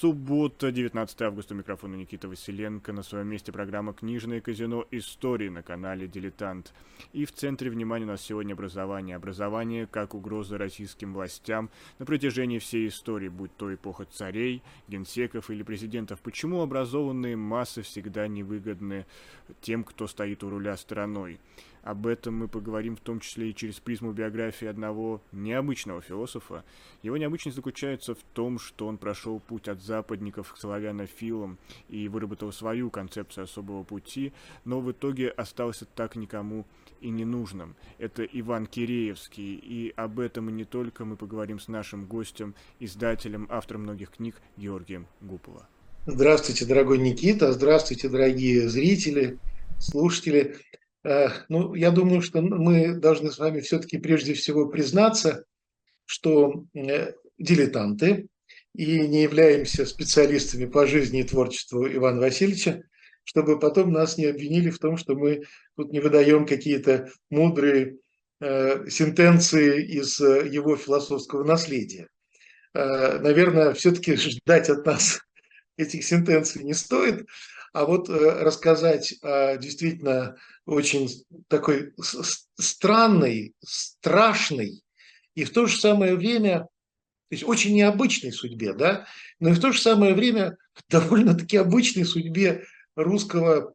Суббота, 19 августа, микрофон Никита Василенко. На своем месте программа «Книжное казино. Истории» на канале «Дилетант». И в центре внимания у нас сегодня образование. Образование как угроза российским властям на протяжении всей истории, будь то эпоха царей, генсеков или президентов. Почему образованные массы всегда невыгодны тем, кто стоит у руля страной? Об этом мы поговорим в том числе и через призму биографии одного необычного философа. Его необычность заключается в том, что он прошел путь от западников к славянофилам и выработал свою концепцию особого пути, но в итоге остался так никому и ненужным. Это Иван Киреевский, и об этом и не только мы поговорим с нашим гостем, издателем, автором многих книг Георгием Гупола. Здравствуйте, дорогой Никита, здравствуйте, дорогие зрители, слушатели. Э, ну, я думаю, что мы должны с вами все-таки прежде всего признаться, что э, дилетанты и не являемся специалистами по жизни и творчеству Ивана Васильевича, чтобы потом нас не обвинили в том, что мы тут не выдаем какие-то мудрые э, сентенции из его философского наследия. Наверное, все-таки ждать от нас этих сентенций не стоит, а вот э, рассказать о действительно очень такой странной, страшной и в то же самое время, то есть очень необычной судьбе, да, но и в то же самое время довольно-таки обычной судьбе русского,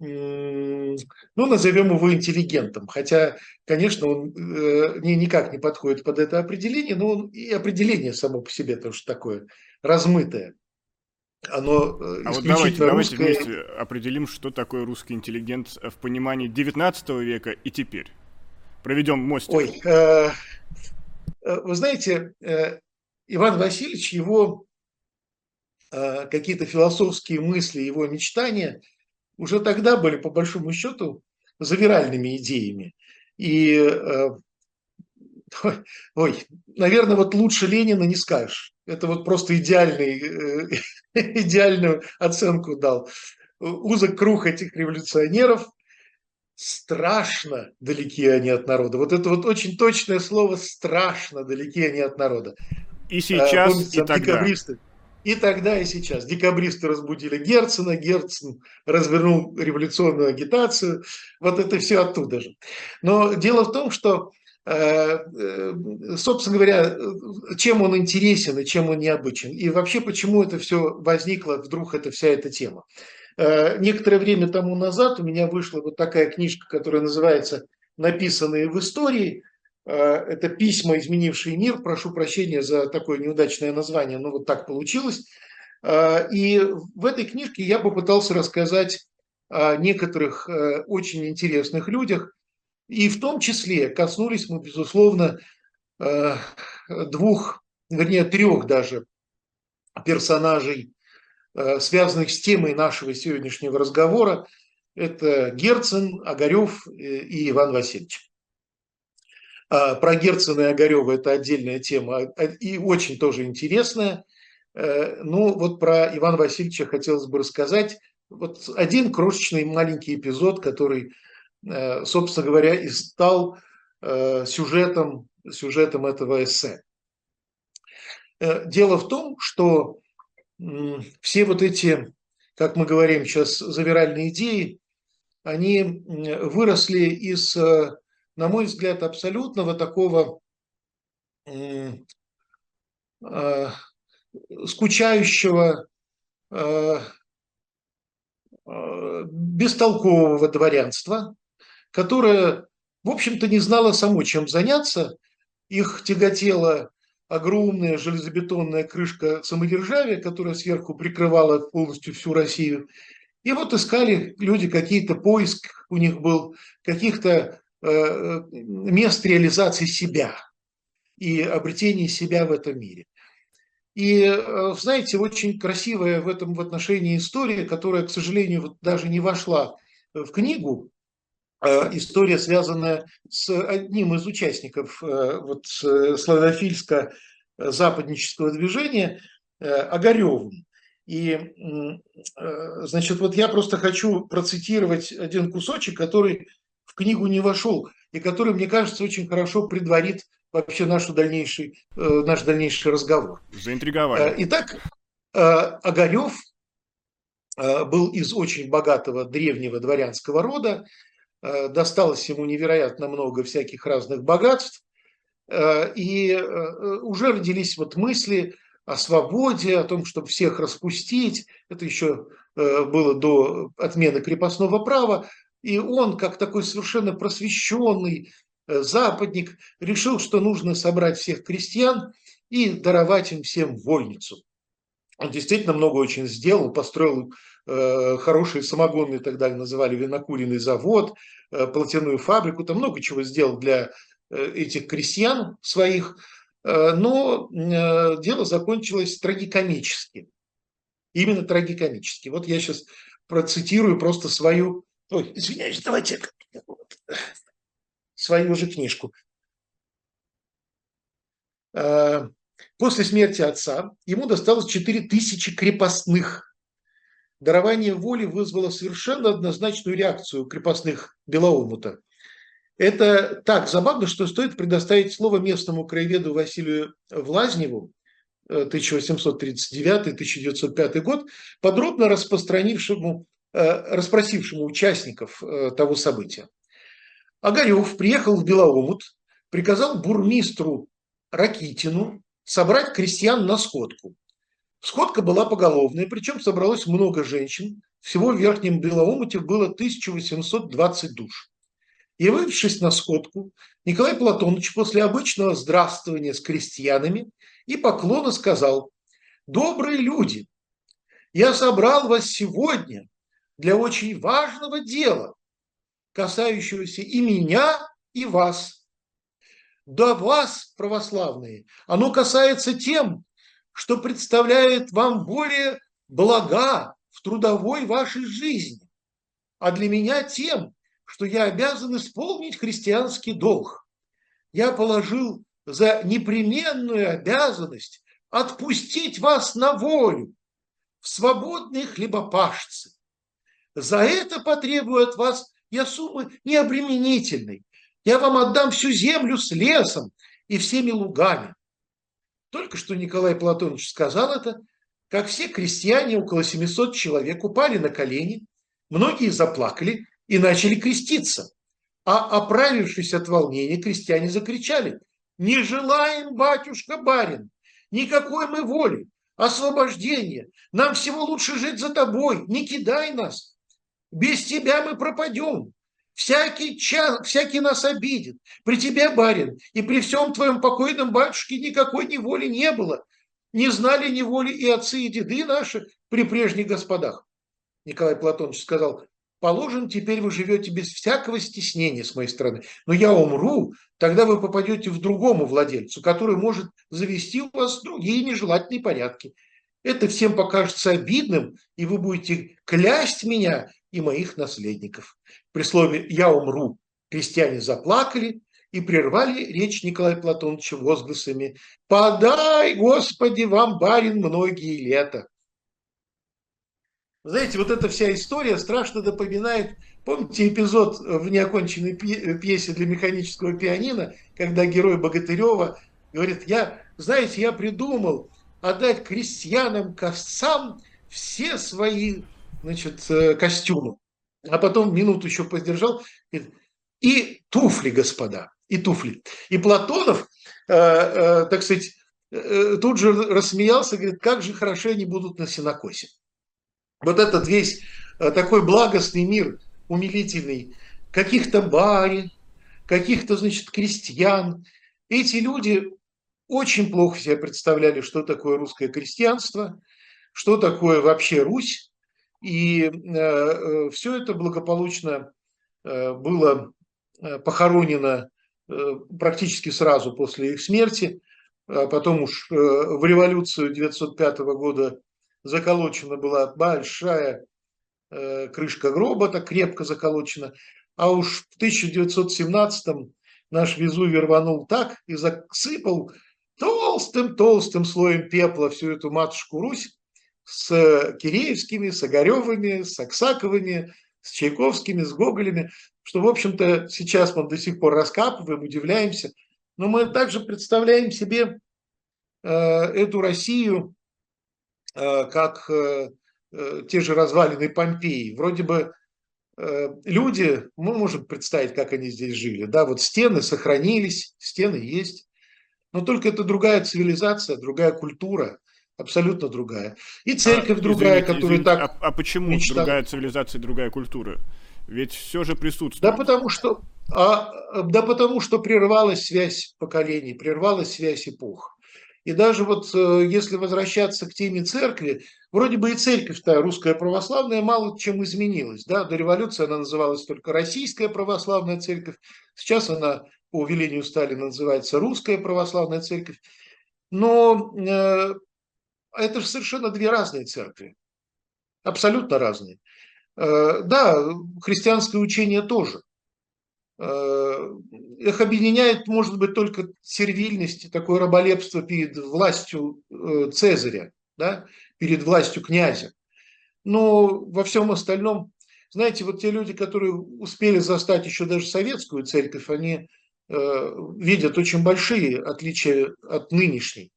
ну, назовем его интеллигентом, хотя, конечно, он э, никак не подходит под это определение, но он, и определение само по себе тоже такое размытое оно исключительно а вот давайте, русское... давайте вместе определим, что такое русский интеллигент в понимании 19 века и теперь. Проведем мостик. Ой, э, э, вы знаете, э, Иван Васильевич, его э, какие-то философские мысли, его мечтания уже тогда были, по большому счету, завиральными идеями. И, э, ой, наверное, вот лучше Ленина не скажешь. Это вот просто идеальный э, идеальную оценку дал. Узок круг этих революционеров, страшно далеки они от народа. Вот это вот очень точное слово «страшно далеки они от народа». И сейчас, Помните, и тогда. Декабристы, и тогда, и сейчас. Декабристы разбудили Герцена, Герцен развернул революционную агитацию. Вот это все оттуда же. Но дело в том, что собственно говоря, чем он интересен и чем он необычен. И вообще, почему это все возникло, вдруг эта вся эта тема. Э, некоторое время тому назад у меня вышла вот такая книжка, которая называется «Написанные в истории». Это письма, изменившие мир. Прошу прощения за такое неудачное название, но вот так получилось. И в этой книжке я попытался рассказать о некоторых очень интересных людях, и в том числе коснулись мы, безусловно, э, двух, вернее, трех даже персонажей, э, связанных с темой нашего сегодняшнего разговора. Это Герцен, Огарев э, и Иван Васильевич. А, про Герцена и Огарева это отдельная тема и очень тоже интересная. Ну, вот про Ивана Васильевича хотелось бы рассказать. Вот один крошечный маленький эпизод, который Э, собственно говоря, и стал э, сюжетом, сюжетом этого эссе. Э, дело в том, что все вот эти, как мы говорим сейчас, завиральные идеи, они выросли из, на мой взгляд, абсолютного такого скучающего, бестолкового дворянства, которая, в общем-то, не знала само, чем заняться. Их тяготела огромная железобетонная крышка самодержавия, которая сверху прикрывала полностью всю Россию. И вот искали люди какие-то поиск у них был, каких-то э, мест реализации себя и обретения себя в этом мире. И, э, знаете, очень красивая в этом в отношении история, которая, к сожалению, вот даже не вошла в книгу, Э, история, связанная с одним из участников э, вот, славянофильско-западнического движения, э, Огаревым. И, значит, вот я просто хочу процитировать один кусочек, который в книгу не вошел, и который, мне кажется, очень хорошо предварит вообще нашу дальнейший, наш дальнейший разговор. Заинтриговали. Итак, Огарев был из очень богатого древнего дворянского рода, досталось ему невероятно много всяких разных богатств, и уже родились вот мысли о свободе, о том, чтобы всех распустить. Это еще было до отмены крепостного права. И он, как такой совершенно просвещенный э, западник, решил, что нужно собрать всех крестьян и даровать им всем вольницу. Он действительно много очень сделал, построил э, хороший самогонный, тогда называли винокуренный завод, э, платяную фабрику, там много чего сделал для э, этих крестьян своих, э, но э, дело закончилось трагикомически. Именно трагикомически. Вот я сейчас процитирую просто свою Ой, извиняюсь, давайте свою же книжку. После смерти отца ему досталось 4000 крепостных. Дарование воли вызвало совершенно однозначную реакцию крепостных Белоумута. Это так забавно, что стоит предоставить слово местному краеведу Василию Влазневу, 1839-1905 год, подробно распространившему Э, расспросившему участников э, того события. Огарев приехал в Белоомут, приказал бурмистру Ракитину собрать крестьян на сходку. Сходка была поголовная, причем собралось много женщин. Всего в Верхнем Белоомуте было 1820 душ. Явившись на сходку, Николай Платонович после обычного здравствования с крестьянами и поклона сказал, «Добрые люди, я собрал вас сегодня, для очень важного дела, касающегося и меня, и вас. Да вас, православные, оно касается тем, что представляет вам более блага в трудовой вашей жизни, а для меня тем, что я обязан исполнить христианский долг. Я положил за непременную обязанность отпустить вас на волю в свободные хлебопашцы, за это потребую от вас я суммы необременительной. Я вам отдам всю землю с лесом и всеми лугами. Только что Николай Платонович сказал это, как все крестьяне, около 700 человек, упали на колени, многие заплакали и начали креститься. А оправившись от волнения, крестьяне закричали, «Не желаем, батюшка-барин, никакой мы воли, освобождения, нам всего лучше жить за тобой, не кидай нас, без тебя мы пропадем. Всякий, час, всякий нас обидит. При тебе, барин, и при всем твоем покойном батюшке никакой неволи не было. Не знали неволи и отцы, и деды наши при прежних господах. Николай Платонович сказал, положим, теперь вы живете без всякого стеснения с моей стороны. Но я умру, тогда вы попадете в другому владельцу, который может завести у вас другие нежелательные порядки. Это всем покажется обидным, и вы будете клясть меня и моих наследников. При слове «я умру» крестьяне заплакали и прервали речь Николая Платоновича возгласами «Подай, Господи, вам, барин, многие лета». Знаете, вот эта вся история страшно напоминает, помните эпизод в неоконченной пьесе для механического пианино, когда герой Богатырева говорит, я, знаете, я придумал отдать крестьянам, ковцам все свои значит, э, костюмы. А потом минуту еще поддержал. И туфли, господа, и туфли. И Платонов, э, э, так сказать, э, тут же рассмеялся, говорит, как же хороши они будут на синокосе. Вот этот весь э, такой благостный мир, умилительный, каких-то барин, каких-то, значит, крестьян. Эти люди очень плохо себе представляли, что такое русское крестьянство, что такое вообще Русь, и э, э, все это благополучно э, было похоронено практически сразу после их смерти. А потом уж в революцию 1905 года заколочена была большая крышка гроба, так крепко заколочена. А уж в 1917 наш Везувий рванул так и засыпал толстым-толстым слоем пепла всю эту матушку Русь, с Киреевскими, с Огаревыми, с Аксаковыми, с Чайковскими, с Гоголями, что, в общем-то, сейчас мы до сих пор раскапываем, удивляемся, но мы также представляем себе э, эту Россию как те же развалины Помпеи. Вроде бы люди, мы можем представить, как они здесь жили. Да, вот стены сохранились, стены есть, но только это другая цивилизация, другая культура, абсолютно другая. И церковь а, другая, извините, которая извините, так... А, а почему мечтала. другая цивилизация, другая культура? Ведь все же присутствует. Да потому что, а, да потому что прервалась связь поколений, прервалась связь эпох. И даже вот э, если возвращаться к теме церкви, вроде бы и церковь-то русская православная мало чем изменилась. Да? До революции она называлась только Российская православная церковь. Сейчас она по велению Сталина называется Русская православная церковь. Но э, это же совершенно две разные церкви. Абсолютно разные. Э, да, христианское учение тоже. Э, их объединяет, может быть, только сервильность, такое раболепство перед властью э, Цезаря, да, перед властью князя. Но во всем остальном, знаете, вот те люди, которые успели застать еще даже советскую церковь, они видят очень большие отличия от нынешней.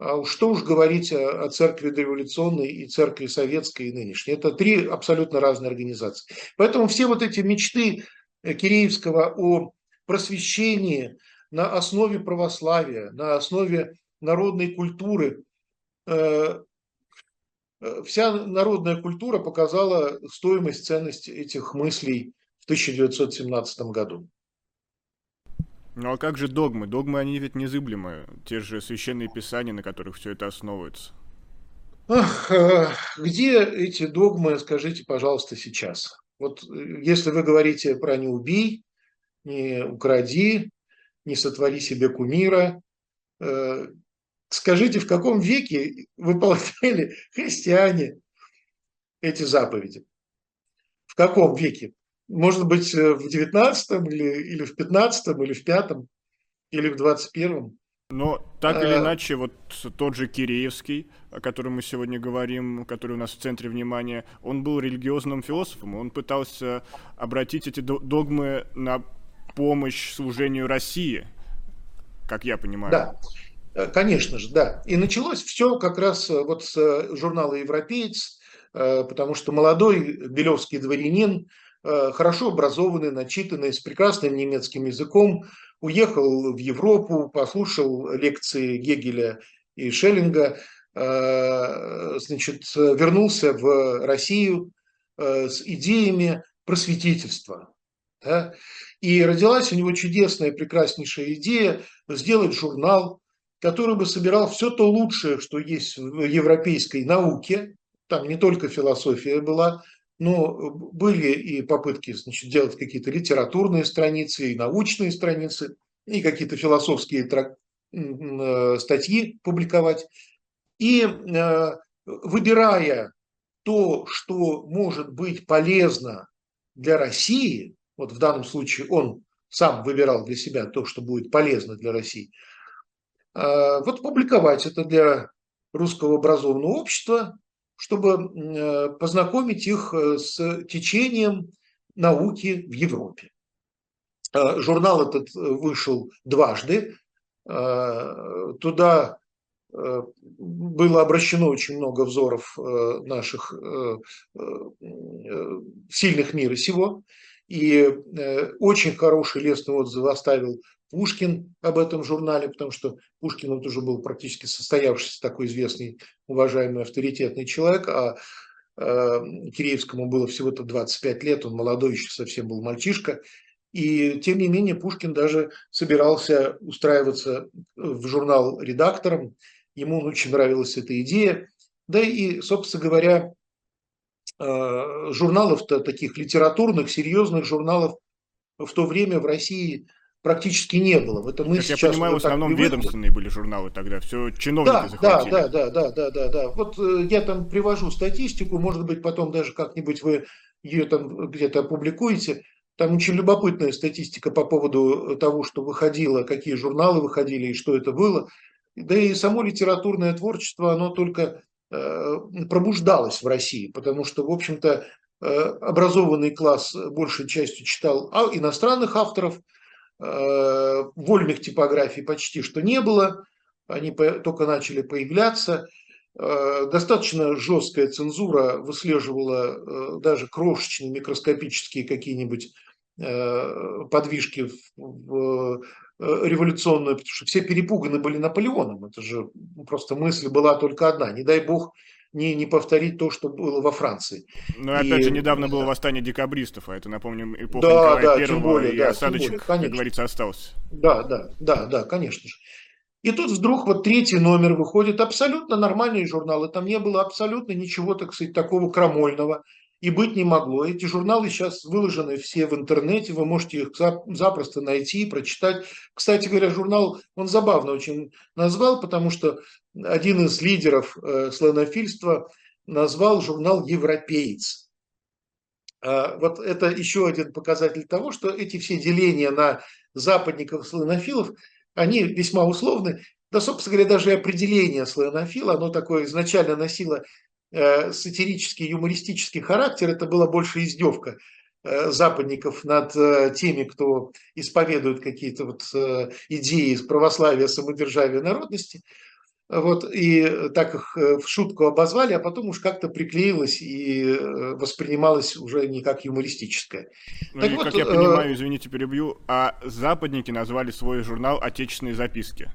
А что уж говорить о, церкви дореволюционной и церкви советской и нынешней. Это три абсолютно разные организации. Поэтому все вот эти мечты э, Киреевского о просвещении на основе православия, на основе народной культуры, э, э, вся народная культура показала стоимость, ценность этих мыслей в 1917 году. Ну а как же догмы? Догмы, они ведь незыблемые. Те же священные писания, на которых все это основывается. Ах, э, где эти догмы, скажите, пожалуйста, сейчас? Вот э, если вы говорите про «не убий», «не укради», «не сотвори себе кумира», э, скажите, в каком веке выполняли христиане эти заповеди? В каком веке? Может быть, э, в 19 или, или в 15 или в 5 или в 21 но так или э, иначе, вот тот же Киреевский, о котором мы сегодня говорим, который у нас в центре внимания, он был религиозным философом, он пытался обратить эти догмы на помощь служению России, как я понимаю. Да, э, конечно же, да. И началось все как раз вот с журнала «Европеец», потому что молодой белевский дворянин, хорошо образованный, начитанный, с прекрасным немецким языком, уехал в Европу, послушал лекции Гегеля и Шеллинга, э, значит, вернулся в Россию э, с идеями просветительства. Да? И родилась у него чудесная, прекраснейшая идея сделать журнал, который бы собирал все то лучшее, что есть в европейской науке. Там не только философия была, но были и попытки значит, делать какие-то литературные страницы, и научные страницы, и какие-то философские трак... Э, статьи публиковать. И э, выбирая то, что может быть полезно для России, вот в данном случае он сам выбирал для себя то, что будет полезно для России, э, вот публиковать это для русского образованного общества, чтобы э, познакомить их э, с течением науки в Европе. Э, журнал этот вышел дважды. Туда было обращено очень много взоров наших сильных мира сего. И очень хороший лестный отзыв оставил Пушкин об этом журнале, потому что Пушкин вот уже был практически состоявшийся такой известный, уважаемый, авторитетный человек, а э, Киреевскому было всего-то 25 лет, он молодой еще совсем был мальчишка. И тем не менее Пушкин даже собирался устраиваться в журнал редактором, ему очень нравилась эта идея. Да и, собственно говоря, э, журналов-то таких литературных, серьезных журналов в то время в России – практически не было. Это мы как сейчас я понимаю, в основном ведомственные были журналы тогда, все чиновники да, захватили. Да, да, да, да, да, да. Вот э, я там привожу статистику, может быть, потом даже как-нибудь вы ее там где-то опубликуете. Там очень любопытная статистика по поводу того, что выходило, какие журналы выходили и что это было. Да и само литературное творчество, оно только э, пробуждалось в России, потому что, в общем-то, э, образованный класс большей частью читал а, иностранных авторов – вольных типографий почти что не было, они только начали появляться. достаточно жесткая цензура выслеживала даже крошечные микроскопические какие-нибудь подвижки в революционную, потому что все перепуганы были Наполеоном. Это же просто мысль была только одна. Не дай бог не, не повторить то, что было во Франции. Ну, опять и, же, недавно было восстание декабристов, а это, напомним, эпоха да, Николая да, Первого, более, и да, осадочек, более, как говорится, остался. Да, да, да, да, конечно же. И тут вдруг вот третий номер выходит, абсолютно нормальные журналы, там не было абсолютно ничего, так сказать, такого крамольного и быть не могло. Эти журналы сейчас выложены все в интернете, вы можете их запросто найти, прочитать. Кстати говоря, журнал, он забавно очень назвал, потому что один из лидеров э, славянофильства назвал журнал «Европеец». А, вот это еще один показатель того, что эти все деления на западников и славянофилов, они весьма условны. Да, собственно говоря, даже и определение славянофила, оно такое изначально носило сатирический, юмористический характер, это была больше издевка э, западников над теми, кто исповедует какие-то вот идеи православия, самодержавия, народности – вот, и так их э, в шутку обозвали, а потом уж как-то приклеилось и э, воспринималось уже не как юмористическое. Ну, так и, вот, как я э, понимаю, извините, перебью, а западники назвали свой журнал «Отечественные записки».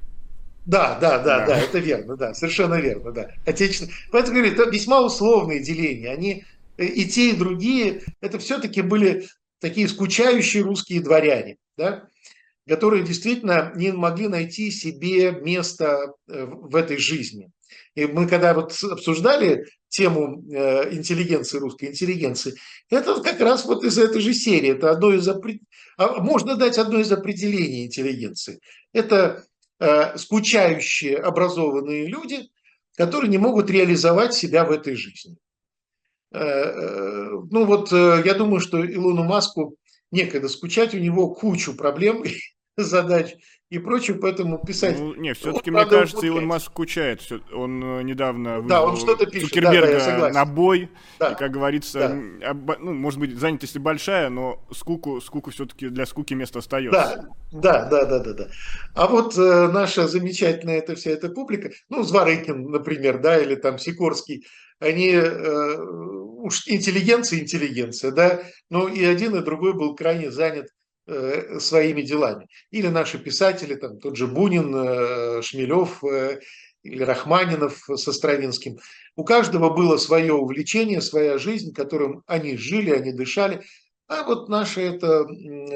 Да, да, да, да, да, это верно, да, совершенно верно, да. Отечественные. Поэтому говорю, это весьма условные деления. Они и те, и другие, это все-таки были такие скучающие русские дворяне, да, которые действительно не могли найти себе место э, в этой жизни. И мы когда вот обсуждали тему э, интеллигенции, русской интеллигенции, это как раз вот из этой же серии. Это одно из. А, можно дать одно из определений интеллигенции. Это э, скучающие образованные люди, которые не могут реализовать себя в этой жизни. Ну вот я думаю, что Илону Маску некогда скучать, у него кучу проблем, задач и прочее, поэтому писать... Ну, не, все-таки, мне кажется, Илон Маск скучает. Он э, недавно да, он что-то пишет. Цукерберга да, да, на бой, да. и, как говорится, да. об, ну, может быть, занятость большая, но скуку, скуку все-таки для скуки место остается. Да, да, да, да, да. да. А вот э, наша замечательная эта вся эта публика, ну, Зворыкин, например, да, или там Сикорский, они э, уж интеллигенция, интеллигенция, да, но и один, и другой был крайне занят своими делами. Или наши писатели, там, тот же Бунин, э, Шмелев э, или Рахманинов со Стравинским. У каждого было свое увлечение, своя жизнь, которым они жили, они дышали. А вот наша это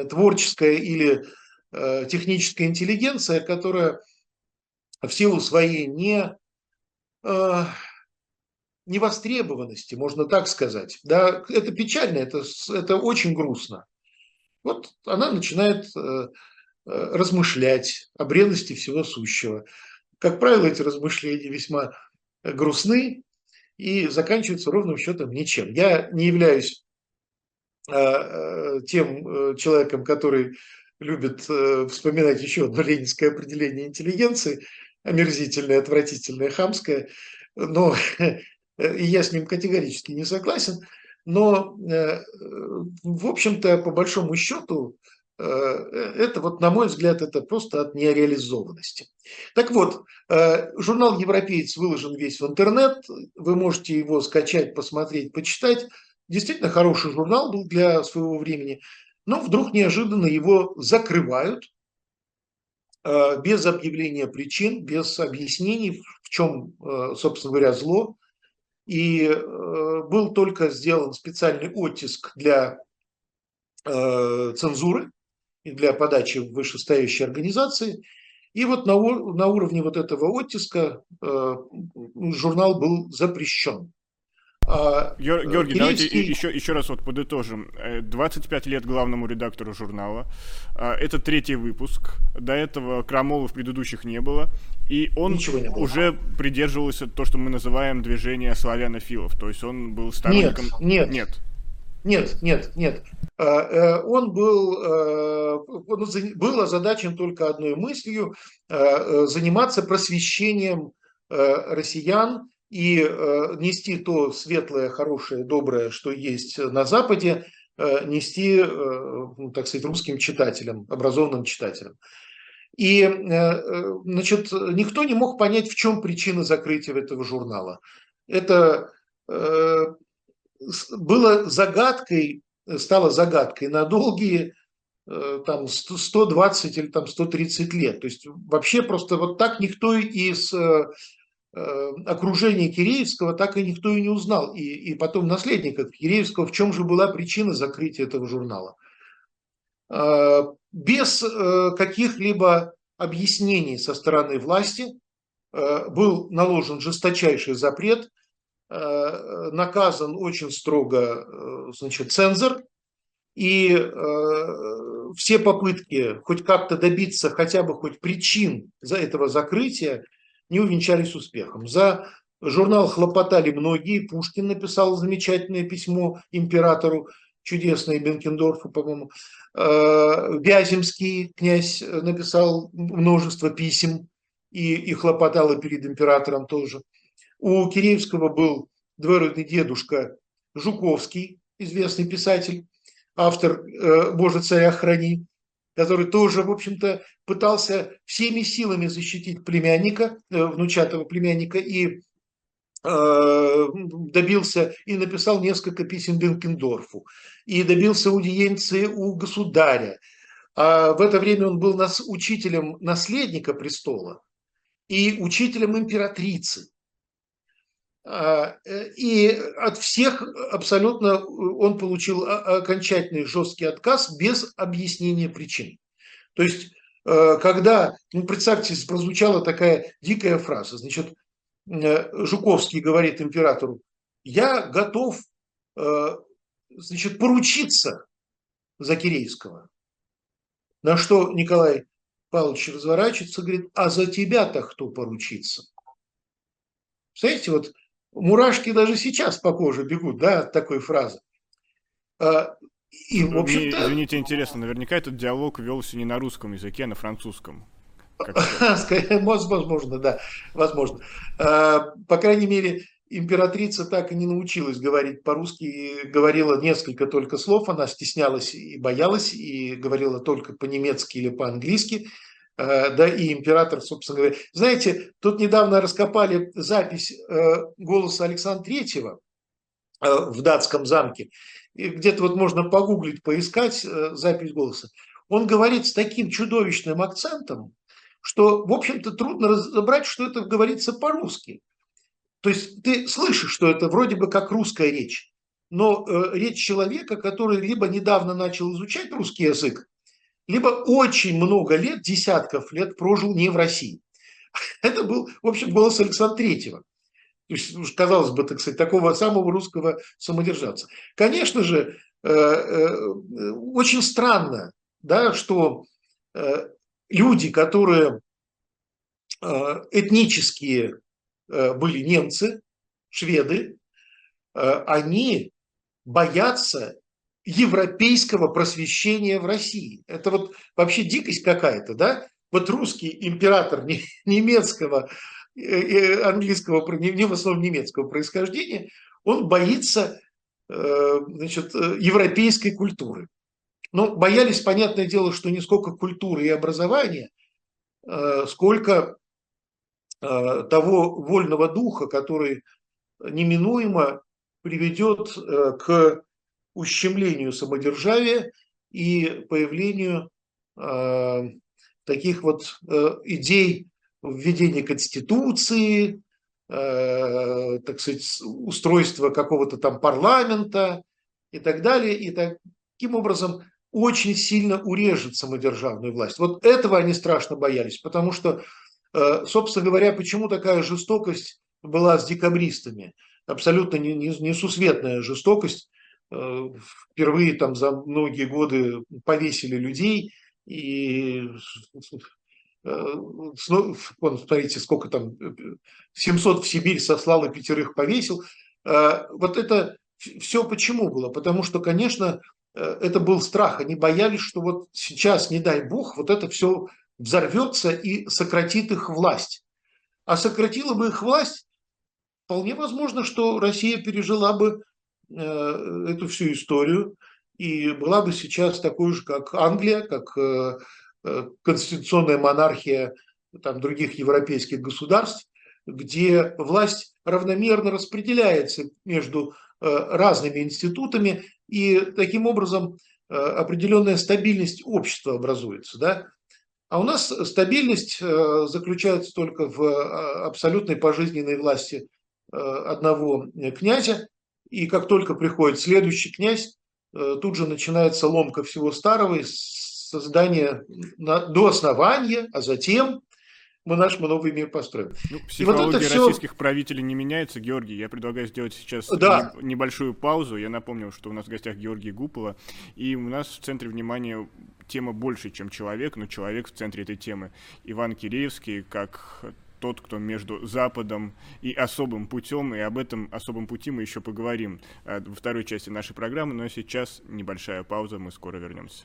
творческая или техническая интеллигенция, которая в силу своей не, невостребованности, можно так сказать, да, это печально, это, это очень грустно. Вот она начинает э, э, размышлять о бренности всего сущего. Как правило, эти размышления весьма грустны и заканчиваются ровным счетом ничем. Я не являюсь э, тем человеком, который любит вспоминать еще одно ленинское определение интеллигенции, омерзительное, отвратительное, хамское, но и я с ним категорически не согласен – но, э, в общем-то, по большому счету, э, это вот, на мой взгляд, это просто от нереализованности. Так вот, э, журнал «Европеец» выложен весь в интернет, вы можете его скачать, посмотреть, почитать. Действительно хороший журнал был для своего времени, но вдруг неожиданно его закрывают без объявления причин, без объяснений, в чем, собственно говоря, зло и э, был только сделан специальный оттиск для э, цензуры и для подачи в вышестоящей организации. И вот на, на уровне вот этого оттиска э, журнал был запрещен. А, Георгий, Киреевский... давайте еще, еще раз вот подытожим. 25 лет главному редактору журнала. А, это третий выпуск. До этого крамолов предыдущих не было. И он уже придерживался то, что мы называем движение славянофилов. То есть он был сторонником... Нет, нет. Нет. Нет, нет, нет. А, э, он был, э, он был озадачен только одной мыслью э, – заниматься просвещением россиян и нести то светлое, хорошее, доброе, что есть на Западе, нести, ну, так сказать, русским читателям, образованным читателям. И, значит, никто не мог понять, в чем причина закрытия этого журнала. Это было загадкой, стало загадкой на долгие Э, там 120 или там 130 лет. То есть вообще просто вот так никто из э, э, окружения Киреевского так и никто и не узнал. И, и потом наследников Киреевского, в чем же была причина закрытия этого журнала. Без каких-либо объяснений со стороны власти был наложен жесточайший запрет, наказан очень строго значит, цензор, и э, все попытки хоть как-то добиться хотя бы хоть причин за этого закрытия не увенчались успехом. За журнал хлопотали многие. Пушкин написал замечательное письмо императору, чудесное Бенкендорфу, по-моему. Э, Вяземский князь написал множество писем и, и хлопотал перед императором тоже. У Киреевского был двоюродный дедушка Жуковский, известный писатель, автор э, «Боже, царя храни», который тоже, в общем-то, пытался всеми силами защитить племянника, э, внучатого племянника, и э, добился и написал несколько писем Бенкендорфу, и добился аудиенции у государя. А в это время он был нас, учителем наследника престола и учителем императрицы. А, э, и от всех абсолютно он получил окончательный жесткий отказ без объяснения причин. То есть, э, когда, ну, представьте, прозвучала такая дикая фраза, значит, э, Жуковский говорит императору, я готов, значит, поручиться за Кирейского. На что Николай Павлович разворачивается и говорит, а за тебя-то кто поручится? Представляете, вот Мурашки даже сейчас по коже бегут, да, от такой фразы. А, и, в общем Извините, интересно, наверняка этот диалог велся не на русском языке, а на французском. Возможно, да, возможно. А, по крайней мере, императрица так и не научилась говорить по-русски, говорила несколько только слов, она стеснялась и боялась, и говорила только по-немецки или по-английски. Э, да и император, собственно говоря. Знаете, тут недавно раскопали запись э, голоса Александра Третьего э, в датском замке. Где-то вот можно погуглить, поискать запись голоса. Он говорит с таким чудовищным акцентом, что, в общем-то, трудно разобрать, что это говорится по-русски. То есть ты слышишь, что это вроде бы как русская речь, но речь человека, который либо недавно начал изучать русский язык, либо очень много лет, десятков лет прожил не в России. Это был, в общем, голос Александра Третьего. То есть, казалось бы, так сказать, такого самого русского самодержавца. Конечно же, э, э, очень странно, да, что э, люди, которые этнические были немцы, шведы, они боятся европейского просвещения в России. Это вот вообще дикость какая-то, да? Вот русский император немецкого, э, э, английского, не в основном немецкого происхождения, он боится э, значит, европейской культуры. Но боялись, понятное дело, что не сколько культуры и образования, сколько того вольного духа, который неминуемо приведет к ущемлению самодержавия и появлению э, таких вот э, идей введения конституции, э, так сказать, устройства какого-то там парламента и так далее. И таким образом очень сильно урежет самодержавную власть. Вот этого они страшно боялись, потому что, э, собственно говоря, почему такая жестокость была с декабристами? Абсолютно несусветная жестокость Э, впервые там за многие годы повесили людей, и э, вон, смотрите, сколько там, 700 в Сибирь сослал и пятерых повесил. Вот это все почему было? Потому что, конечно, это был страх. Они боялись, что вот сейчас, не дай бог, вот это все взорвется и сократит их власть. А сократила бы их власть, вполне возможно, что Россия пережила бы Э, эту всю историю и была бы сейчас такой же, как Англия, как э, конституционная монархия там, других европейских государств, где власть равномерно распределяется между разными институтами, и таким образом определенная стабильность общества образуется. Да? А у нас стабильность заключается только в абсолютной пожизненной власти одного князя, и как только приходит следующий князь, э, тут же начинается ломка всего старого и создание до основания, а затем мы наш новый мир построим. Ну, психология вот российских все... правителей не меняется, Георгий. Я предлагаю сделать сейчас да. небольшую паузу. Я напомню, что у нас в гостях Георгий Гупола, и у нас в центре внимания тема больше, чем человек, но человек в центре этой темы. Иван Киреевский, как тот, кто между Западом и особым путем, и об этом особом пути мы еще поговорим э, во второй части нашей программы, но сейчас небольшая пауза, мы скоро вернемся.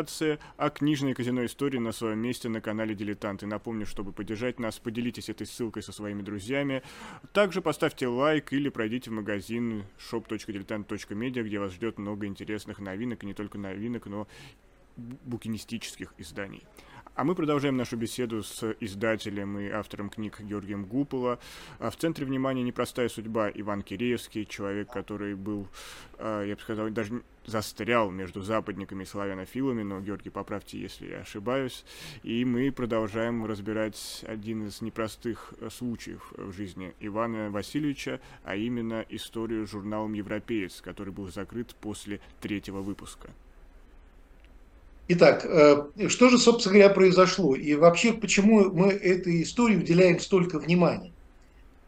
Декорации, а книжное казино истории на своем месте на канале Дилетант. И напомню, чтобы поддержать нас, поделитесь этой ссылкой со своими друзьями. Также поставьте лайк или пройдите в магазин shop.diletant.media, где вас ждет много интересных новинок, и не только новинок, но букинистических изданий. А мы продолжаем нашу беседу с издателем и автором книг Георгием Гупола. А в центре внимания непростая судьба Иван Киреевский, человек, который был, а, я бы сказал, даже застрял между западниками и славянофилами, но, Георгий, поправьте, если я ошибаюсь. И мы продолжаем разбирать один из непростых случаев в жизни Ивана Васильевича, а именно историю с журналом «Европеец», который был закрыт после третьего выпуска. Итак, э, что же, собственно говоря, произошло? И вообще, почему мы этой истории уделяем столько внимания?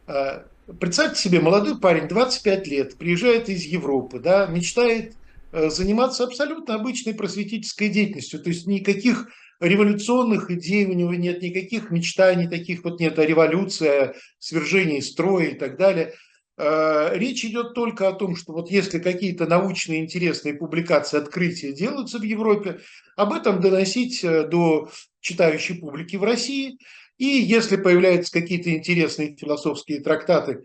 Э, представьте себе, молодой парень, 25 лет, приезжает из Европы, да, мечтает э, заниматься абсолютно обычной просветительской деятельностью, то есть никаких революционных идей у него нет, никаких мечтаний таких вот нет о революции, о свержении строя и так далее – речь идет только о том, что вот если какие-то научные интересные публикации, открытия делаются в Европе, об этом доносить э, до читающей публики в России. И если появляются какие-то интересные философские трактаты,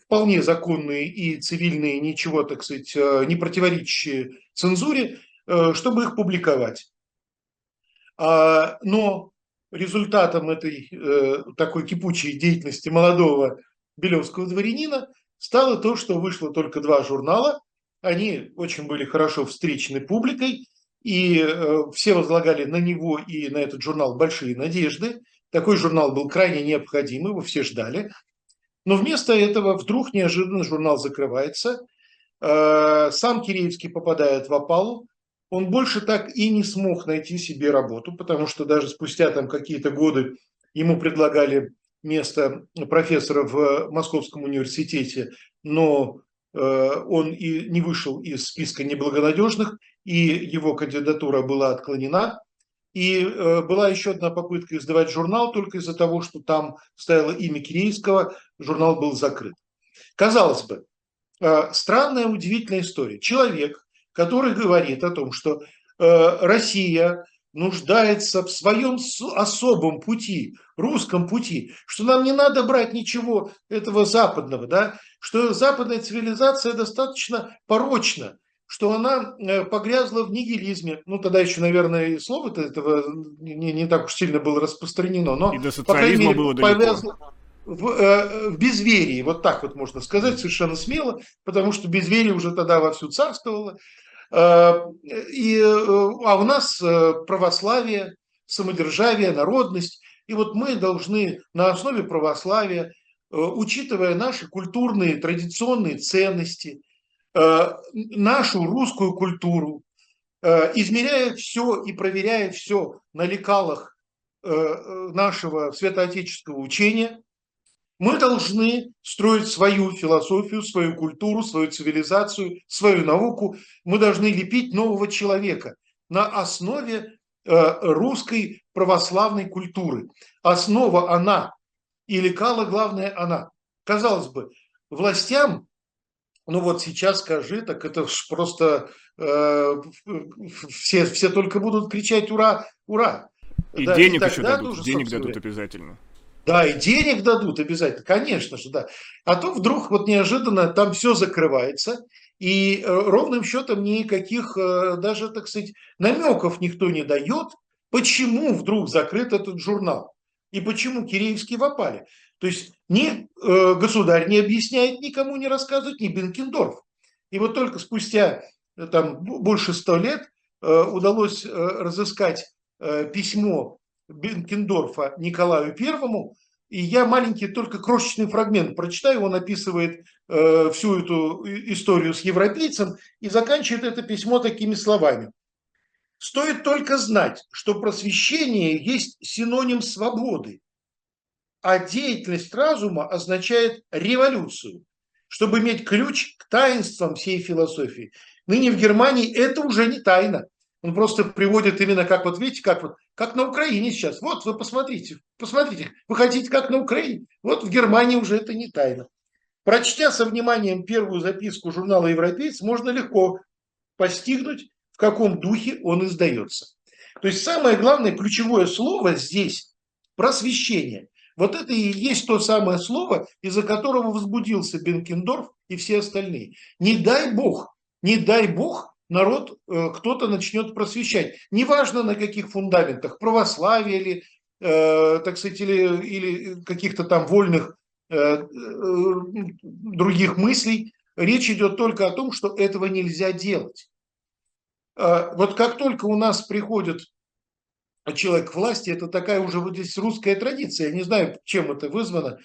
вполне законные и цивильные, ничего, так сказать, э, не противоречащие цензуре, чтобы их публиковать. А, но результатом этой такой кипучей деятельности молодого белевского дворянина стало то, что вышло только два журнала. Они очень были хорошо встречены публикой, и э, все возлагали на него и на этот журнал большие надежды. Такой журнал был крайне необходим, его все ждали. Но вместо этого вдруг неожиданно журнал закрывается. Э, сам Киреевский попадает в опалу. Он больше так и не смог найти себе работу, потому что даже спустя там какие-то годы ему предлагали место профессора в Московском университете, но э, он и не вышел из списка неблагонадежных, и его кандидатура была отклонена. И э, была еще одна попытка издавать журнал, только из-за того, что там стояло имя Кирейского, журнал был закрыт. Казалось бы, э, странная, удивительная история. Человек, который говорит о том, что Россия нуждается в своем особом пути, русском пути, что нам не надо брать ничего этого западного, да, что западная цивилизация достаточно порочна, что она э, погрязла в нигилизме. Ну, тогда еще, наверное, и слово-то этого не, не так уж сильно было распространено, но, и до по крайней мере, было повязла, в, э, в безверии, вот так вот можно сказать совершенно смело, потому что безверие уже тогда вовсю царствовало. Э, и, а у нас православие, самодержавие, народность. И вот мы должны на основе православия, учитывая наши культурные, традиционные ценности, нашу русскую культуру, измеряя все и проверяя все на лекалах нашего святоотеческого учения, мы должны строить свою философию, свою культуру, свою цивилизацию, свою науку. Мы должны лепить нового человека на основе э, русской православной культуры. Основа она, и лекала главное она. Казалось бы, властям, ну вот сейчас скажи, так это просто э, все, все только будут кричать «Ура! Ура!» И да, денег и еще дадут, денег дадут обязательно. Да, и денег дадут обязательно, конечно же, да. А то вдруг вот неожиданно там все закрывается, и э, ровным счетом никаких э, даже, так сказать, намеков никто не дает, почему вдруг закрыт этот журнал и почему Киреевские вопали. То есть ни э, государь не объясняет, никому не рассказывает, ни Бенкендорф. И вот только спустя там, больше ста лет удалось разыскать письмо Бенкендорфа Николаю Первому, и я маленький только крошечный фрагмент прочитаю, он описывает э, всю эту историю с европейцем и заканчивает это письмо такими словами. Стоит только знать, что просвещение есть синоним свободы, а деятельность разума означает революцию. Чтобы иметь ключ к таинствам всей философии. Ныне в Германии это уже не тайна. Он просто приводит именно как вот видите, как вот как на Украине сейчас. Вот вы посмотрите, посмотрите, вы хотите как на Украине. Вот в Германии уже это не тайна. Прочтя со вниманием первую записку журнала «Европейц», можно легко постигнуть, в каком духе он издается. То есть самое главное, ключевое слово здесь – просвещение. Вот это и есть то самое слово, из-за которого возбудился Бенкендорф и все остальные. Не дай бог, не дай бог народ э, кто-то начнет просвещать. Неважно на каких фундаментах, православие или, э, так сказать, или, или каких-то там вольных э, других мыслей, речь идет только о том, что этого нельзя делать. Вот как только у нас приходит человек к власти, это такая уже вот здесь русская традиция, я не знаю, чем это вызвано,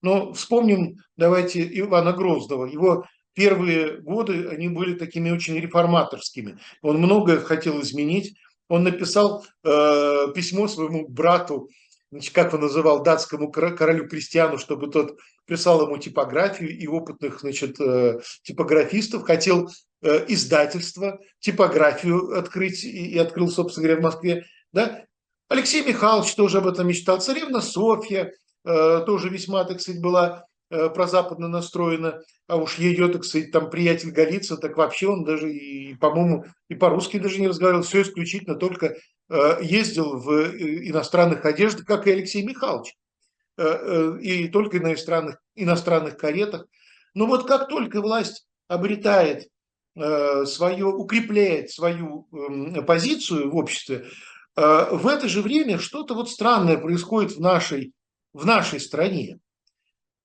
но вспомним, давайте, Ивана Гроздова. Его первые годы они были такими очень реформаторскими. Он многое хотел изменить. Он написал э, письмо своему брату, как он называл, датскому королю Кристиану, чтобы тот писал ему типографию и опытных значит, э, типографистов. Хотел э, издательство, типографию открыть и, и открыл, собственно говоря, в Москве. Да? Алексей Михайлович тоже об этом мечтал. Царевна Софья э, тоже весьма, так сказать, была прозападно настроена, а уж ее, так сказать, там приятель Голицын, так вообще он даже, и, по-моему, и по-русски даже не разговаривал, все исключительно только э, ездил в э, иностранных одеждах, как и Алексей Михайлович, и только на иностранных, иностранных каретах. Но вот как только власть обретает свое, укрепляет свою эм, позицию в обществе, в это же время что-то вот странное происходит в нашей, в нашей стране.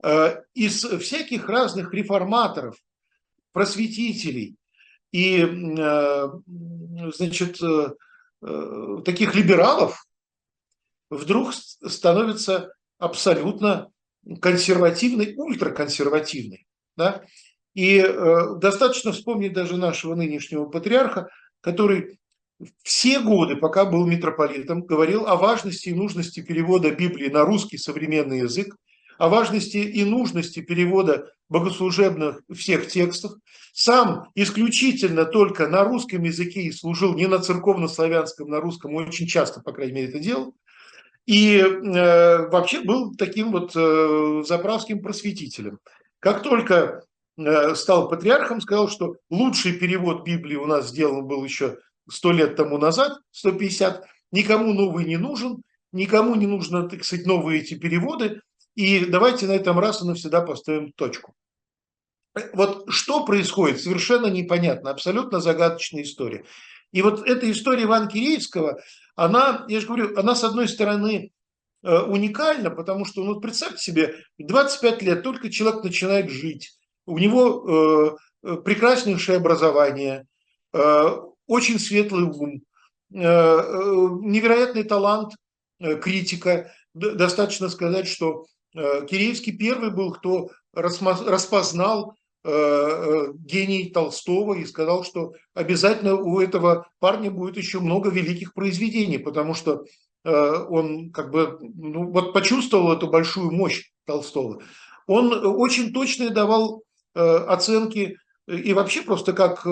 Э, из всяких разных реформаторов, просветителей и, э, значит, э, таких либералов вдруг становится абсолютно консервативной, ультраконсервативной. Да? И достаточно вспомнить даже нашего нынешнего патриарха, который все годы, пока был митрополитом, говорил о важности и нужности перевода Библии на русский современный язык, о важности и нужности перевода богослужебных всех текстов. Сам исключительно только на русском языке и служил не на церковно-славянском, на русском, очень часто, по крайней мере, это делал. И э, вообще был таким вот э, заправским просветителем. Как только э, стал патриархом, сказал, что лучший перевод Библии у нас сделан был еще сто лет тому назад, 150, никому новый не нужен, никому не нужно, так сказать, новые эти переводы, и давайте на этом раз и навсегда поставим точку. Вот что происходит, совершенно непонятно, абсолютно загадочная история. И вот эта история Ивана Киреевского, она, я же говорю, она с одной стороны уникально, потому что, ну, представьте себе, 25 лет только человек начинает жить, у него прекраснейшее образование, очень светлый ум, невероятный талант критика. Достаточно сказать, что Киреевский первый был, кто распознал Э, э, гений Толстого и сказал, что обязательно у этого парня будет еще много великих произведений, потому что э, он как бы ну, вот почувствовал эту большую мощь Толстого. Он очень точно давал оценки и вообще просто как,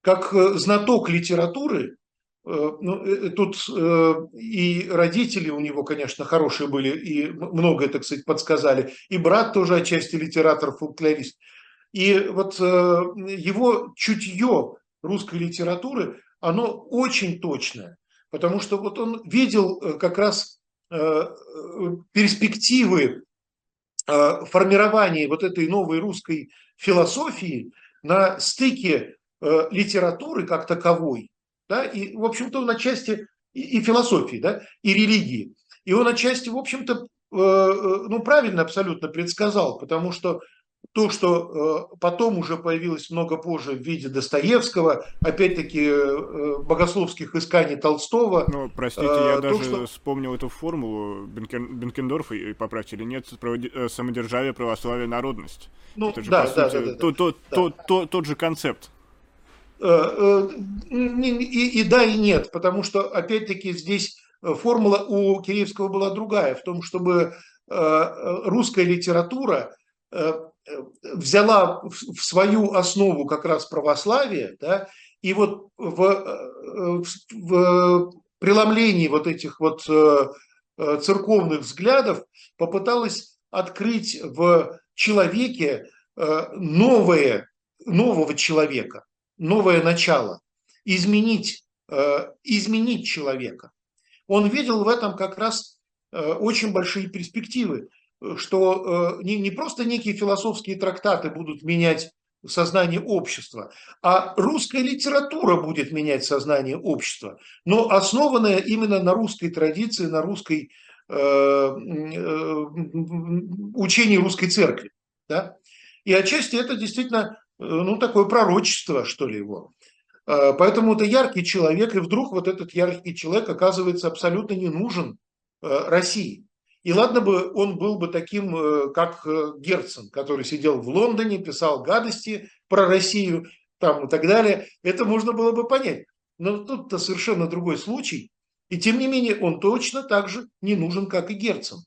как знаток литературы, Э, ну, э, тут э, и родители у него, конечно, хорошие были, и многое, так сказать, подсказали. И брат тоже отчасти литератор, фольклорист. И вот его чутье русской литературы, оно очень точное, потому что вот он видел как раз перспективы формирования вот этой новой русской философии на стыке литературы как таковой да, и, в общем-то, он отчасти и, и философии, да, и религии. И он отчасти, в общем-то, э, э, ну, правильно абсолютно предсказал, потому что то, что э, потом уже появилось много позже в виде Достоевского, опять-таки богословских исканий Толстого. Ну, простите, я то, даже что... вспомнил эту формулу Бенкен, Бенкендорфа, и поправьте или нет, самодержавие, православие, народность. Ну, Это же, да, по да, сути, да, да, да, то, то, да. То, то, тот же концепт. Э, э, и, и да, и нет, потому что, опять-таки, здесь э, формула у Киреевского была другая, в том, чтобы русская литература взяла в свою основу как раз православие, да, и вот в, в преломлении вот этих вот церковных взглядов попыталась открыть в человеке новое, нового человека, новое начало, изменить, э, изменить человека. Он видел в этом как раз э, очень большие перспективы, что э, не, не просто некие философские трактаты будут менять сознание общества, а русская литература будет менять сознание общества, но основанная именно на русской традиции, на русской учении русской церкви. Да? И отчасти это действительно ну, такое пророчество, что ли, его. Э, поэтому это яркий человек, и вдруг вот этот яркий человек оказывается абсолютно не нужен э, России. И ладно бы он был бы таким, как Герцен, который сидел в Лондоне, писал гадости про Россию там и так далее. Это можно было бы понять. Но тут-то совершенно другой случай. И тем не менее он точно так же не нужен, как и Герцен.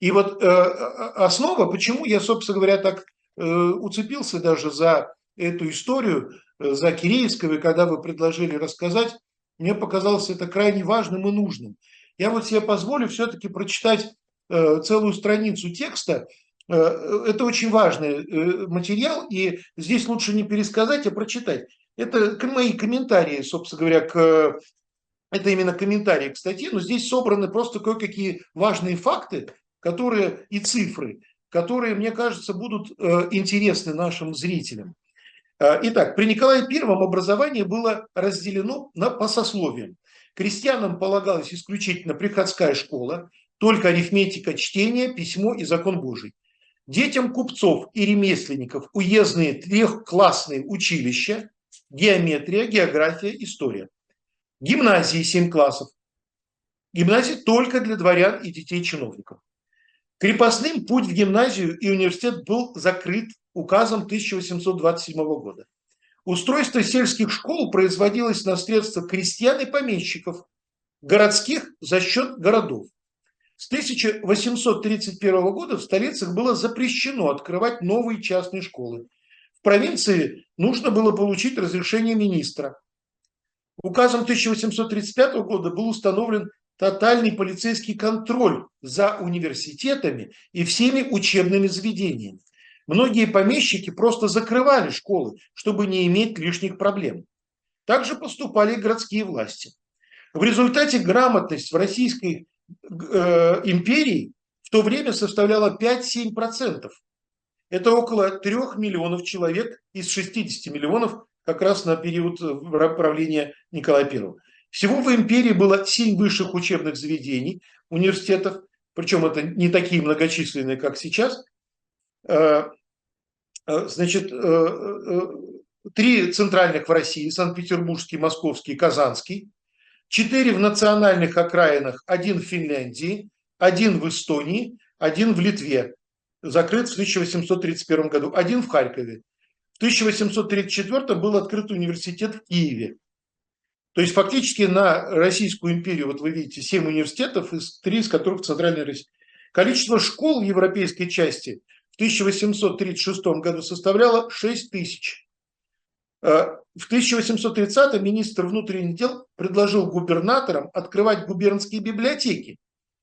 И вот э, основа, почему я, собственно говоря, так Э, уцепился даже за эту историю, э, за Киреевского, и когда вы предложили рассказать, мне показалось это крайне важным и нужным. Я вот себе позволю все-таки прочитать э, целую страницу текста. Это очень важный материал, и здесь лучше не пересказать, а прочитать. Это мои комментарии, собственно говоря, к это именно комментарии к статье, но здесь собраны просто кое-какие важные факты, которые и цифры, которые, мне кажется, будут э, интересны нашим зрителям. Э, итак, при Николае Первом образование было разделено на, по сословиям. Крестьянам полагалась исключительно приходская школа, только арифметика, чтение, письмо и закон Божий. Детям купцов и ремесленников уездные трехклассные училища, геометрия, география, история. Гимназии 7 классов. Гимназии только для дворян и детей чиновников. Крепостным путь в гимназию и университет был закрыт указом 1827 года. Устройство сельских школ производилось на средства крестьян и помещиков, городских за счет городов. С 1831 года в столицах было запрещено открывать новые частные школы. В провинции нужно было получить разрешение министра. Указом 1835 года был установлен тотальный полицейский контроль за университетами и всеми учебными заведениями. Многие помещики просто закрывали школы, чтобы не иметь лишних проблем. Также поступали городские власти. В результате грамотность в Российской э, империи в то время составляла 5-7%. Это около 3 миллионов человек из 60 миллионов как раз на период правления Николая I. Всего в империи было семь высших учебных заведений, университетов, причем это не такие многочисленные, как сейчас. Э, э, значит, три центральных в России, Санкт-Петербургский, Московский, Казанский, четыре в национальных окраинах, один в Финляндии, один в Эстонии, один в Литве, закрыт в 1831 году, один в Харькове. В 1834 был открыт университет в Киеве. То есть фактически на Российскую империю, вот вы видите, 7 университетов, три из которых в Центральной России. Количество школ в европейской части в 1836 году составляло 6 тысяч. Э, в 1830 министр внутренних дел предложил губернаторам открывать губернские библиотеки,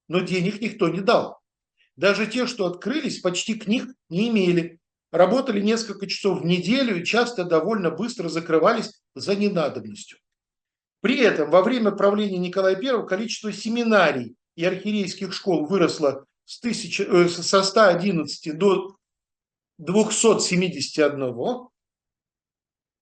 но денег никто не дал. Даже те, что открылись, почти книг не имели. Работали несколько часов в неделю и часто довольно быстро закрывались за ненадобностью. При этом во время правления Николая I количество семинарий и архиерейских школ выросло с тысяч, э, со 111 до 271,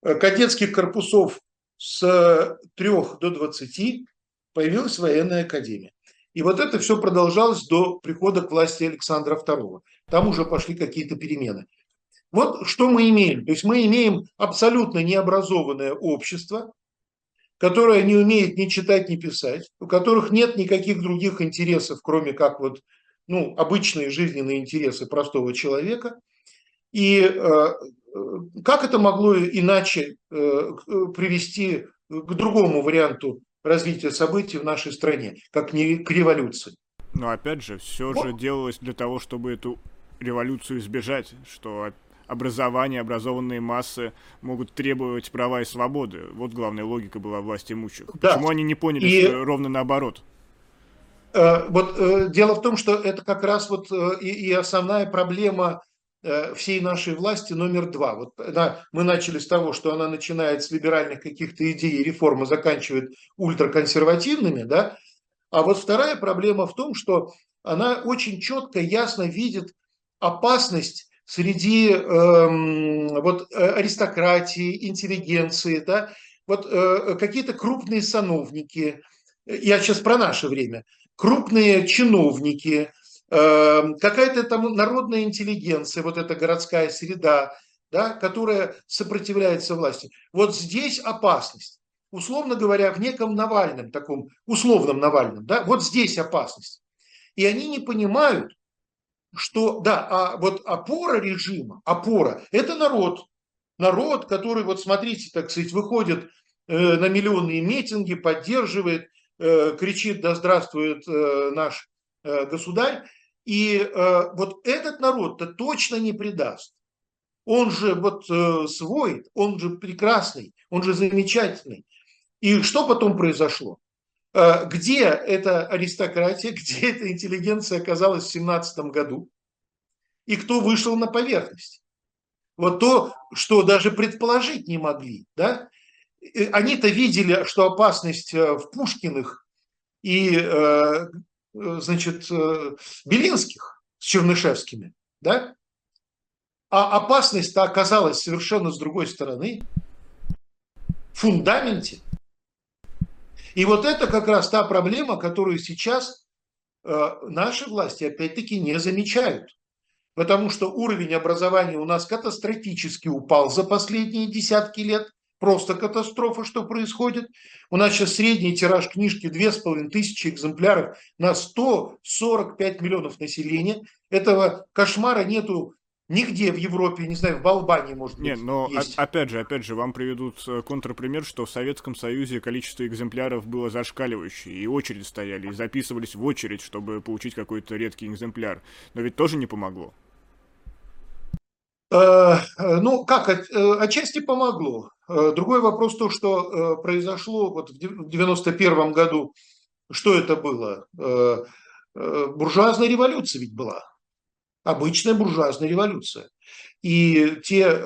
Э, кадетских корпусов с 3 до 20 появилась военная академия. И вот это все продолжалось до прихода к власти Александра II. Там уже пошли какие-то перемены. Вот что мы имеем. То есть мы имеем абсолютно необразованное общество, которое не умеет ни читать, ни писать, у которых нет никаких других интересов, кроме как вот, ну, обычные жизненные интересы простого человека. И э, как это могло иначе э, привести к другому варианту развития событий в нашей стране, как не к революции? Но опять же, все вот. же делалось для того, чтобы эту революцию избежать, что образование, образованные массы могут требовать права и свободы. Вот главная логика была власти имущих. Да. Почему они не поняли, и... что ровно наоборот? Э, вот э, дело в том, что это как раз вот и, и основная проблема Э, всей нашей власти номер два. Вот она, мы начали с того, что она начинает с либеральных каких-то идей и реформ, заканчивает ультраконсервативными, да, а вот вторая проблема в том, что она очень четко, ясно видит опасность среди эм, вот, э, аристократии, интеллигенции, да, вот э, какие-то крупные сановники, я сейчас про наше время, крупные чиновники, Эм, какая-то там народная интеллигенция, вот эта городская среда, да, которая сопротивляется власти. Вот здесь опасность. Условно говоря, в неком Навальном, таком условном Навальном, да, вот здесь опасность. И они не понимают, что, да, а вот опора режима, опора, это народ. Народ, который, вот смотрите, так сказать, выходит э, на миллионные митинги, поддерживает, э, кричит, да здравствует э, наш государь. И э, вот этот народ-то точно не предаст. Он же вот э, свой, он же прекрасный, он же замечательный. И что потом произошло? Э, где эта аристократия, где эта интеллигенция оказалась в 17 году? И кто вышел на поверхность? Вот то, что даже предположить не могли. Да? Они-то видели, что опасность э, в Пушкиных и э, Э, значит, э, Белинских с Чернышевскими, да? А опасность-то оказалась совершенно с другой стороны, в фундаменте. И вот это как раз та проблема, которую сейчас э, наши власти опять-таки не замечают. Потому что уровень образования у нас катастрофически упал за последние десятки лет – просто катастрофа, что происходит. У нас сейчас средний тираж книжки 2500 экземпляров на 145 миллионов населения. Этого кошмара нету Нигде в Европе, не знаю, в Албании, может быть, Нет, но есть. опять же, опять же, вам приведут э, контрпример, что в Советском Союзе количество экземпляров было зашкаливающее, и очередь стояли, и записывались в очередь, чтобы получить какой-то редкий экземпляр. Но ведь тоже не помогло. Э, э, ну, как, отчасти помогло. Другой вопрос то, что произошло вот в 91 году. Что это было? Буржуазная революция ведь была. Обычная буржуазная революция. И те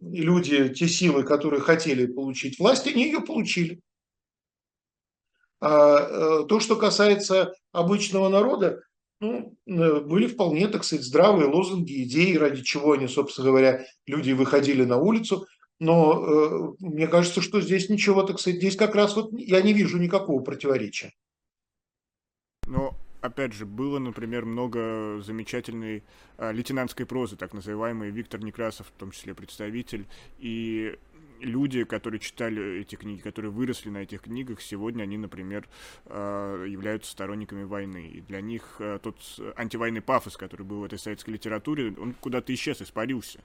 люди, те силы, которые хотели получить власть, они ее получили. А то, что касается обычного народа, ну, были вполне, так сказать, здравые лозунги, идеи, ради чего они, собственно говоря, люди выходили на улицу – Но э, мне кажется, что здесь ничего, так сказать, здесь как раз вот я не вижу никакого противоречия. Опять же, было, например, много замечательной а, лейтенантской прозы, так называемой, Виктор Некрасов, в том числе представитель, и люди, которые читали эти книги, которые выросли на этих книгах, сегодня они, например, а, являются сторонниками войны. И для них а, тот антивойный пафос, который был в этой советской литературе, он куда-то исчез, испарился.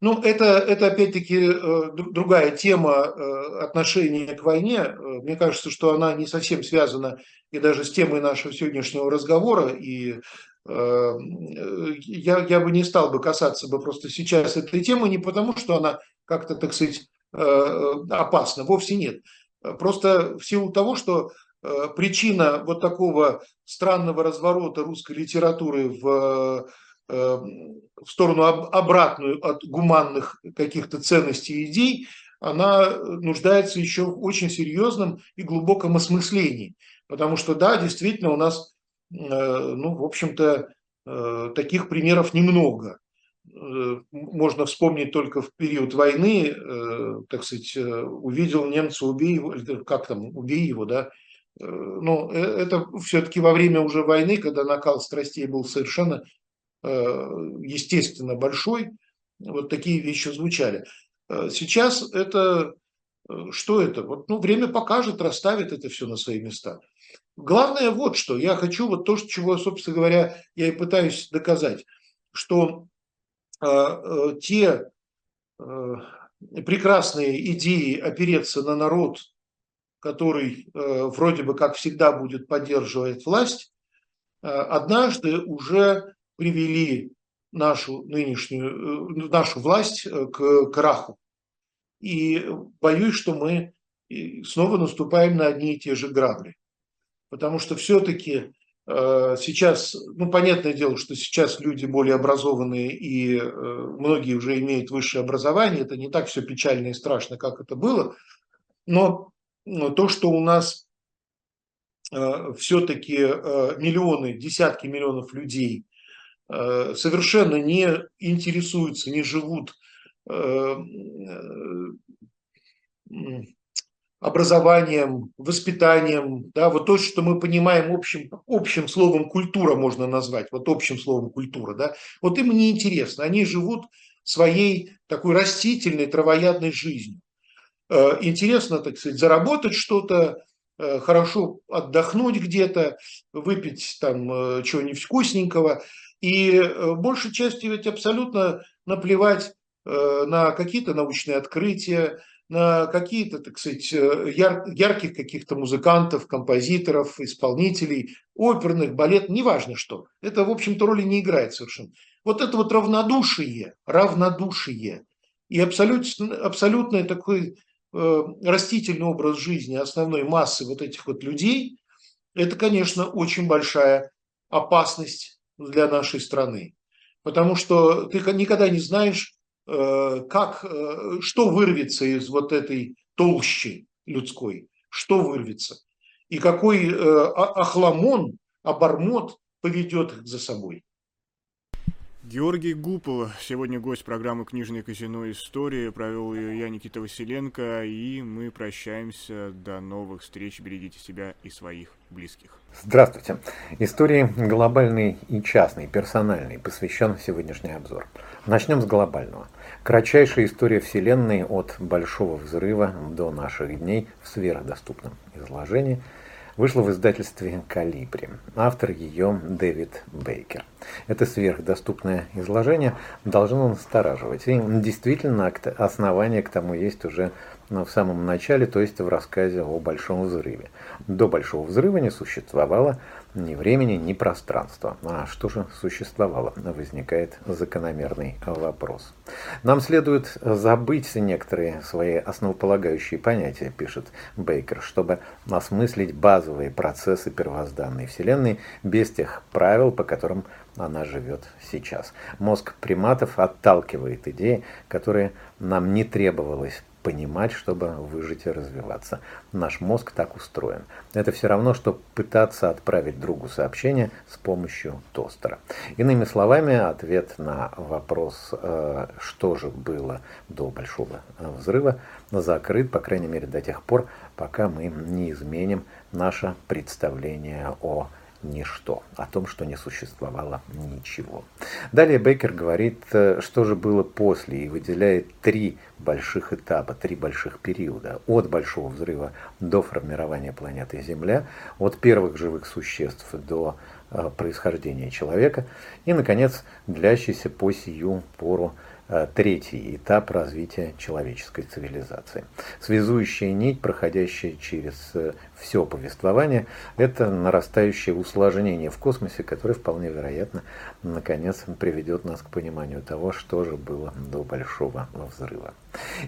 Ну, это, это опять-таки э, другая тема э, отношения к войне. Э, мне кажется, что она не совсем связана и даже с темой нашего сегодняшнего разговора. И я, я бы не стал бы касаться бы просто сейчас этой темы не потому, что она как-то, так сказать, опасна. Вовсе нет. Просто в силу того, что причина вот такого странного разворота русской литературы в в сторону обратную от гуманных каких-то ценностей и идей, она нуждается еще в очень серьезном и глубоком осмыслении. Потому что, да, действительно, у нас, э, ну, в общем-то, э, таких примеров немного. Э, можно вспомнить только в период войны, так сказать, увидел немца, убей его, как там, убей его, да. Но это все-таки во время уже войны, когда накал страстей был совершенно естественно, большой, вот такие вещи звучали. Э, сейчас это, э, что это? Вот, ну, время покажет, расставит это все на свои места. Главное вот что, я хочу вот то, чего, собственно говоря, я и пытаюсь доказать, что э, те э, прекрасные идеи опереться на народ, который э, вроде бы как всегда будет поддерживать власть, э, однажды уже привели нашу нынешнюю, э, нашу власть э, к краху. И боюсь, что мы снова наступаем на одни и те же грабли. Потому что все-таки э, сейчас, ну, понятное дело, что сейчас люди более образованные и многие уже имеют высшее образование, это не так все печально и страшно, как это было, но то, что у нас все-таки миллионы, десятки миллионов людей Э, совершенно не интересуются, не живут э, э, образованием, воспитанием, да, вот то, что мы понимаем общим, общим словом культура можно назвать, вот общим словом культура, да, вот им не интересно, они живут своей такой растительной, травоядной жизнью. Интересно, так сказать, заработать что-то, хорошо отдохнуть где-то, выпить там чего-нибудь вкусненького – и э, большей частью ведь абсолютно наплевать э, на какие-то научные открытия, на какие-то, так сказать, э, яр, ярких каких-то музыкантов, композиторов, исполнителей, оперных, балет, неважно что. Это, в общем-то, роли не играет совершенно. Вот это вот равнодушие, равнодушие и абсолютно, абсолютный такой э, растительный образ жизни основной массы вот этих вот людей, это, конечно, очень большая опасность для нашей страны. Потому что ты никогда не знаешь, э, как, э, что вырвется из вот этой толщи людской, что вырвется. И какой э, охламон, обормот поведет их за собой. Георгий Гупол, сегодня гость программы «Книжное казино. История». Провел ее я, Никита Василенко, и мы прощаемся. До новых встреч. Берегите себя и своих близких. Здравствуйте. Истории глобальной и частной, персональной посвящен сегодняшний обзор. Начнем с глобального. Кратчайшая история Вселенной от Большого Взрыва до наших дней в сверхдоступном изложении – вышла в издательстве «Калибри». Автор ее Дэвид Бейкер. Это сверхдоступное изложение должно настораживать. И действительно основания к тому есть уже в самом начале, то есть в рассказе о Большом взрыве. До Большого взрыва не существовало ни времени, ни пространства. А что же существовало? Возникает закономерный вопрос. Нам следует забыть некоторые свои основополагающие понятия, пишет Бейкер, чтобы осмыслить базовые процессы первозданной Вселенной без тех правил, по которым она живет сейчас. Мозг приматов отталкивает идеи, которые нам не требовалось понимать, чтобы выжить и развиваться. Наш мозг так устроен. Это все равно, что пытаться отправить другу сообщение с помощью тостера. Иными словами, ответ на вопрос, э, что же было до большого взрыва, закрыт, по крайней мере, до тех пор, пока мы не изменим наше представление о ничто, о том, что не существовало ничего. Далее Бейкер говорит, э, что же было после, и выделяет три больших этапа, три больших периода. От Большого взрыва до формирования планеты Земля, от первых живых существ до э, происхождения человека и, наконец, длящийся по сию пору третий этап развития человеческой цивилизации. Связующая нить, проходящая через э, все повествование, это нарастающее усложнение в космосе, которое вполне вероятно наконец приведет нас к пониманию того, что же было до Большого взрыва.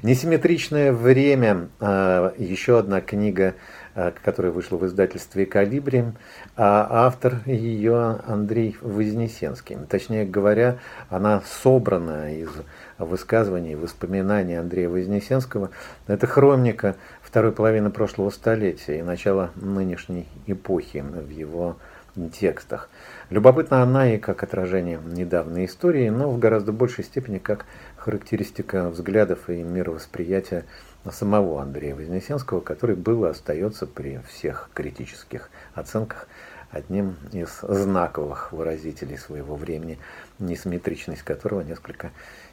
Несимметричное время, э, еще одна книга Э, которая вышла в издательстве «Калибри», а автор ее Андрей Вознесенский. Точнее говоря, она собрана из высказываний, воспоминаний Андрея Вознесенского. Это хроника второй половины прошлого столетия и начала нынешней эпохи в его текстах. Любопытна она и как отражение недавней истории, но в гораздо большей степени как характеристика взглядов и мировосприятия самого Андрея Вознесенского, который был и остается при всех критических оценках одним из знаковых выразителей своего времени, несимметричность которого несколько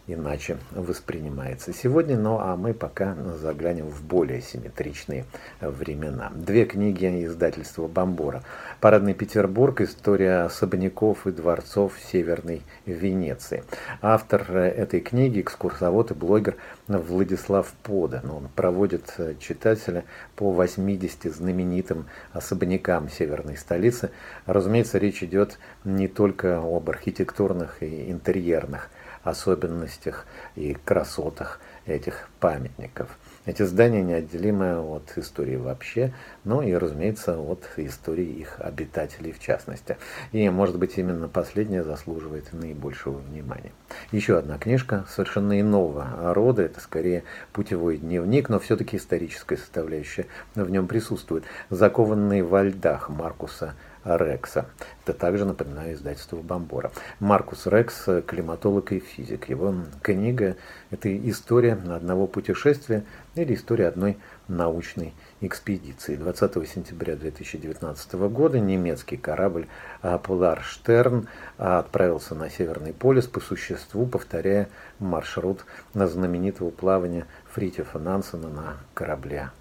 иначе воспринимается сегодня. Ну а мы пока заглянем в более симметричные времена. Две книги издательства Бомбора. «Парадный Петербург. История особняков и дворцов Северной Венеции». Автор этой книги, экскурсовод и блогер Владислав Пода. Он проводит читателя по 80 знаменитым особнякам северной столицы. Разумеется, речь идет не только об архитектурных и интерьерных особенностях и красотах этих памятников. Эти здания неотделимы от истории вообще, ну и, разумеется, от истории их обитателей в частности. И, может быть, именно последняя заслуживает наибольшего внимания. Еще одна книжка совершенно иного рода, это скорее путевой дневник, но все-таки историческая составляющая в нем присутствует. «Закованный во льдах» Маркуса Рекса. Это также, напоминаю, издательство Бомбора. Маркус Рекс – климатолог и физик. Его книга – это история одного путешествия или история одной научной экспедиции. 20 сентября 2019 года немецкий корабль Polar Stern отправился на Северный полюс по существу, повторяя маршрут на знаменитого плавания Фритьефа Нансена на корабле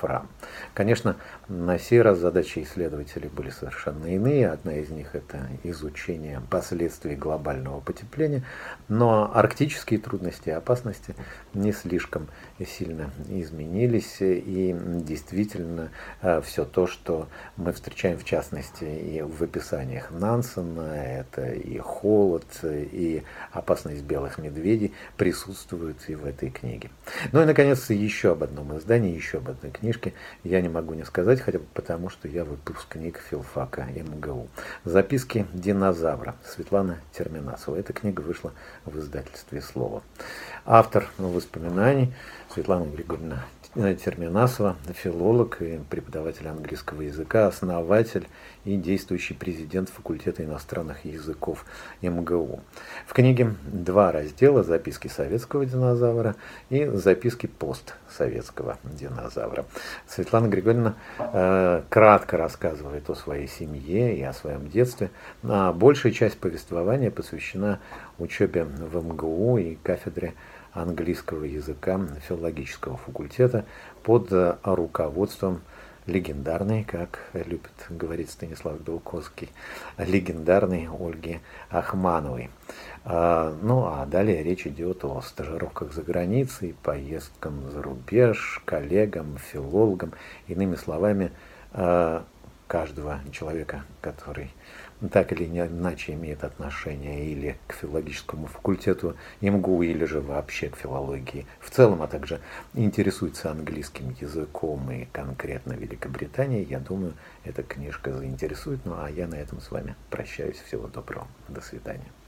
Фрам. Конечно, на сей раз задачи исследователей были совершенно иные. Одна из них – это изучение последствий глобального потепления, но арктические трудности и опасности не слишком сильно изменились, и действительно э, все то, что мы встречаем в частности и в описаниях Нансена, это и холод, и опасность белых медведей присутствуют и в этой книге. Ну и, наконец, еще об одном издании, еще об одной книжке я не могу не сказать, хотя бы потому, что я выпускник филфака МГУ. Записки динозавра Светлана Терминасова. Эта книга вышла в издательстве «Слово». Автор воспоминаний Светлана Григорьевна Терминасова, филолог и преподаватель английского языка, основатель и действующий президент факультета иностранных языков МГУ. В книге два раздела «Записки советского динозавра» и «Записки постсоветского динозавра». Светлана Григорьевна э, кратко рассказывает о своей семье и о своем детстве, а большая часть повествования посвящена учебе в МГУ и кафедре английского языка филологического факультета под э, руководством легендарной, как любит говорить Станислав Белковский, легендарной Ольги Ахмановой. А, ну а далее речь идет о стажировках за границей, поездкам за рубеж, коллегам, филологам, иными словами, а, каждого человека, который так или иначе имеет отношение или к филологическому факультету МГУ, или же вообще к филологии в целом, а также интересуется английским языком и конкретно Великобританией, я думаю, эта книжка заинтересует. Ну а я на этом с вами прощаюсь. Всего доброго. До свидания.